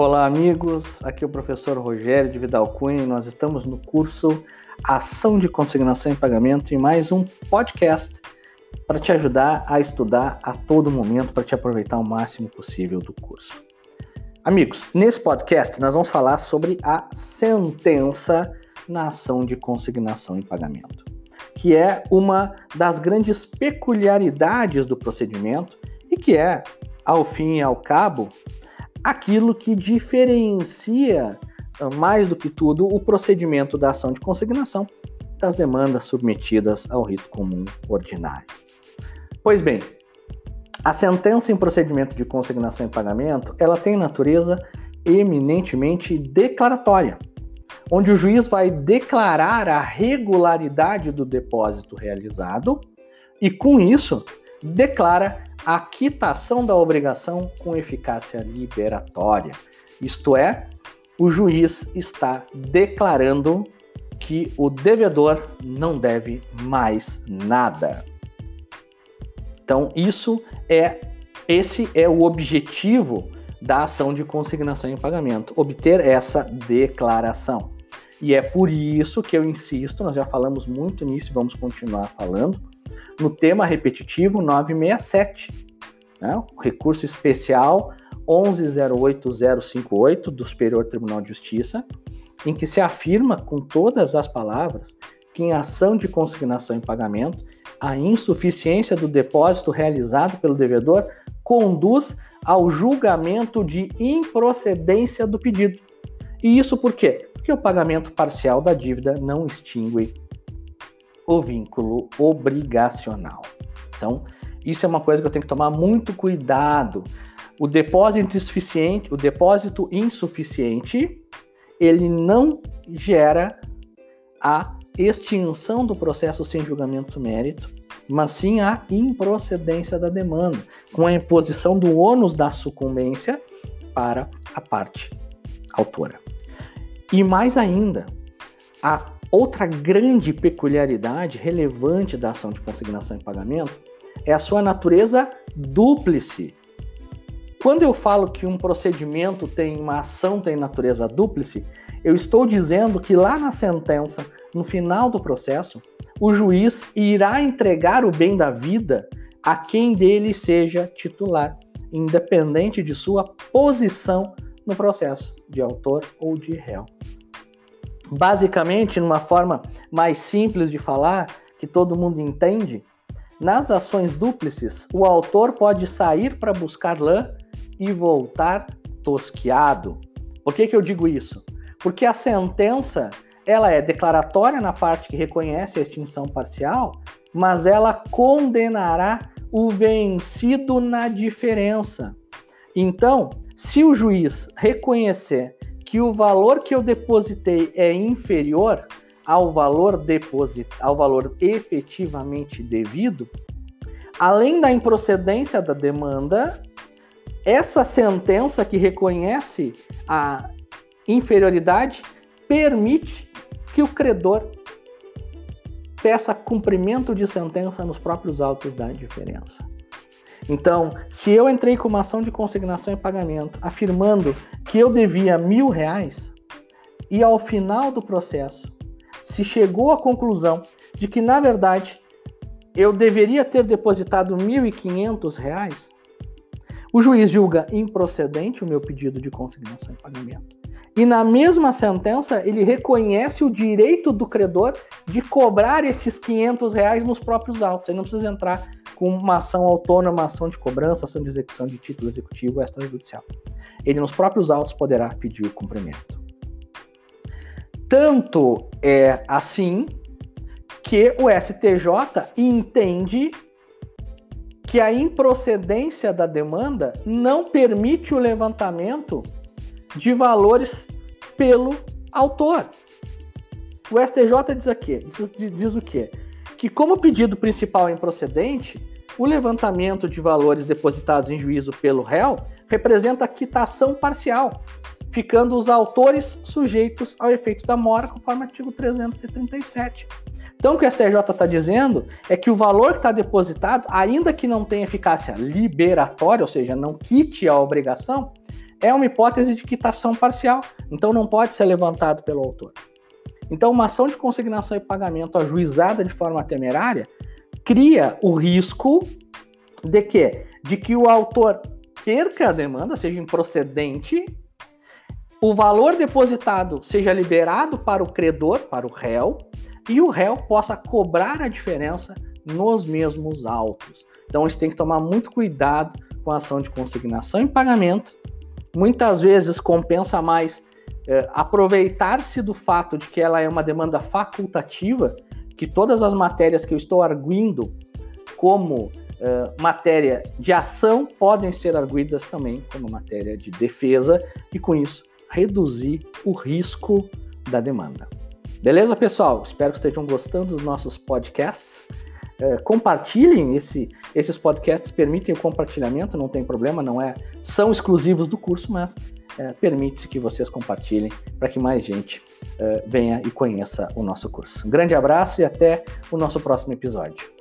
Olá, amigos. Aqui é o professor Rogério de Vidal Cunha e nós estamos no curso Ação de Consignação e Pagamento e mais um podcast para te ajudar a estudar a todo momento para te aproveitar o máximo possível do curso. Amigos, nesse podcast nós vamos falar sobre a sentença na ação de consignação e pagamento, que é uma das grandes peculiaridades do procedimento e que é, ao fim e ao cabo, aquilo que diferencia ah, mais do que tudo o procedimento da ação de consignação das demandas submetidas ao rito comum ordinário. Pois bem, a sentença em procedimento de consignação e pagamento, ela tem natureza eminentemente declaratória, onde o juiz vai declarar a regularidade do depósito realizado e com isso declara a quitação da obrigação com eficácia liberatória. Isto é, o juiz está declarando que o devedor não deve mais nada. Então, isso é esse é o objetivo da ação de consignação em pagamento, obter essa declaração. E é por isso que eu insisto, nós já falamos muito nisso e vamos continuar falando, no tema repetitivo 967, né? recurso especial 1108058 do Superior Tribunal de Justiça, em que se afirma com todas as palavras que em ação de consignação em pagamento, a insuficiência do depósito realizado pelo devedor conduz ao julgamento de improcedência do pedido. E isso por quê? Porque o pagamento parcial da dívida não extingue o vínculo obrigacional. Então, isso é uma coisa que eu tenho que tomar muito cuidado. O depósito insuficiente, o depósito insuficiente, ele não gera a extinção do processo sem julgamento mérito, mas sim a improcedência da demanda, com a imposição do ônus da sucumbência para a parte autora. E mais ainda, a Outra grande peculiaridade relevante da ação de consignação e pagamento é a sua natureza dúplice. Quando eu falo que um procedimento tem uma ação tem natureza dúplice, eu estou dizendo que lá na sentença, no final do processo, o juiz irá entregar o bem da vida a quem dele seja titular, independente de sua posição no processo, de autor ou de réu. Basicamente, numa forma mais simples de falar, que todo mundo entende, nas ações dúplices, o autor pode sair para buscar lã e voltar tosquiado. Por que, que eu digo isso? Porque a sentença ela é declaratória na parte que reconhece a extinção parcial, mas ela condenará o vencido na diferença. Então, se o juiz reconhecer que o valor que eu depositei é inferior ao valor deposit, ao valor efetivamente devido, além da improcedência da demanda, essa sentença que reconhece a inferioridade permite que o credor peça cumprimento de sentença nos próprios autos da diferença. Então, se eu entrei com uma ação de consignação e pagamento afirmando que eu devia mil reais e ao final do processo se chegou à conclusão de que na verdade eu deveria ter depositado mil e quinhentos reais, o juiz julga improcedente o meu pedido de consignação e pagamento. E na mesma sentença, ele reconhece o direito do credor de cobrar estes 500 reais nos próprios autos. Ele não precisa entrar com uma ação autônoma, ação de cobrança, ação de execução de título executivo extrajudicial. Ele nos próprios autos poderá pedir o cumprimento. Tanto é assim que o STJ entende que a improcedência da demanda não permite o levantamento de valores pelo autor. O STJ diz aqui, diz, diz o quê? Que como o pedido principal é improcedente, o levantamento de valores depositados em juízo pelo réu representa quitação parcial, ficando os autores sujeitos ao efeito da mora, conforme o artigo 337. Então, o que o STJ está dizendo é que o valor que está depositado, ainda que não tenha eficácia liberatória, ou seja, não quite a obrigação, é uma hipótese de quitação parcial, então não pode ser levantado pelo autor. Então, uma ação de consignação e pagamento ajuizada de forma temerária cria o risco de que, de que o autor perca a demanda, seja improcedente, o valor depositado seja liberado para o credor, para o réu, e o réu possa cobrar a diferença nos mesmos autos. Então a gente tem que tomar muito cuidado com a ação de consignação e pagamento. Muitas vezes compensa mais é, aproveitar-se do fato de que ela é uma demanda facultativa, que todas as matérias que eu estou arguindo como Uh, matéria de ação podem ser arguídas também como matéria de defesa e com isso reduzir o risco da demanda. Beleza, pessoal? Espero que estejam gostando dos nossos podcasts. Uh, compartilhem esse, esses podcasts, permitem o compartilhamento, não tem problema, não é são exclusivos do curso, mas uh, permite-se que vocês compartilhem para que mais gente venha e conheça o nosso curso. Um grande abraço e até o nosso próximo episódio.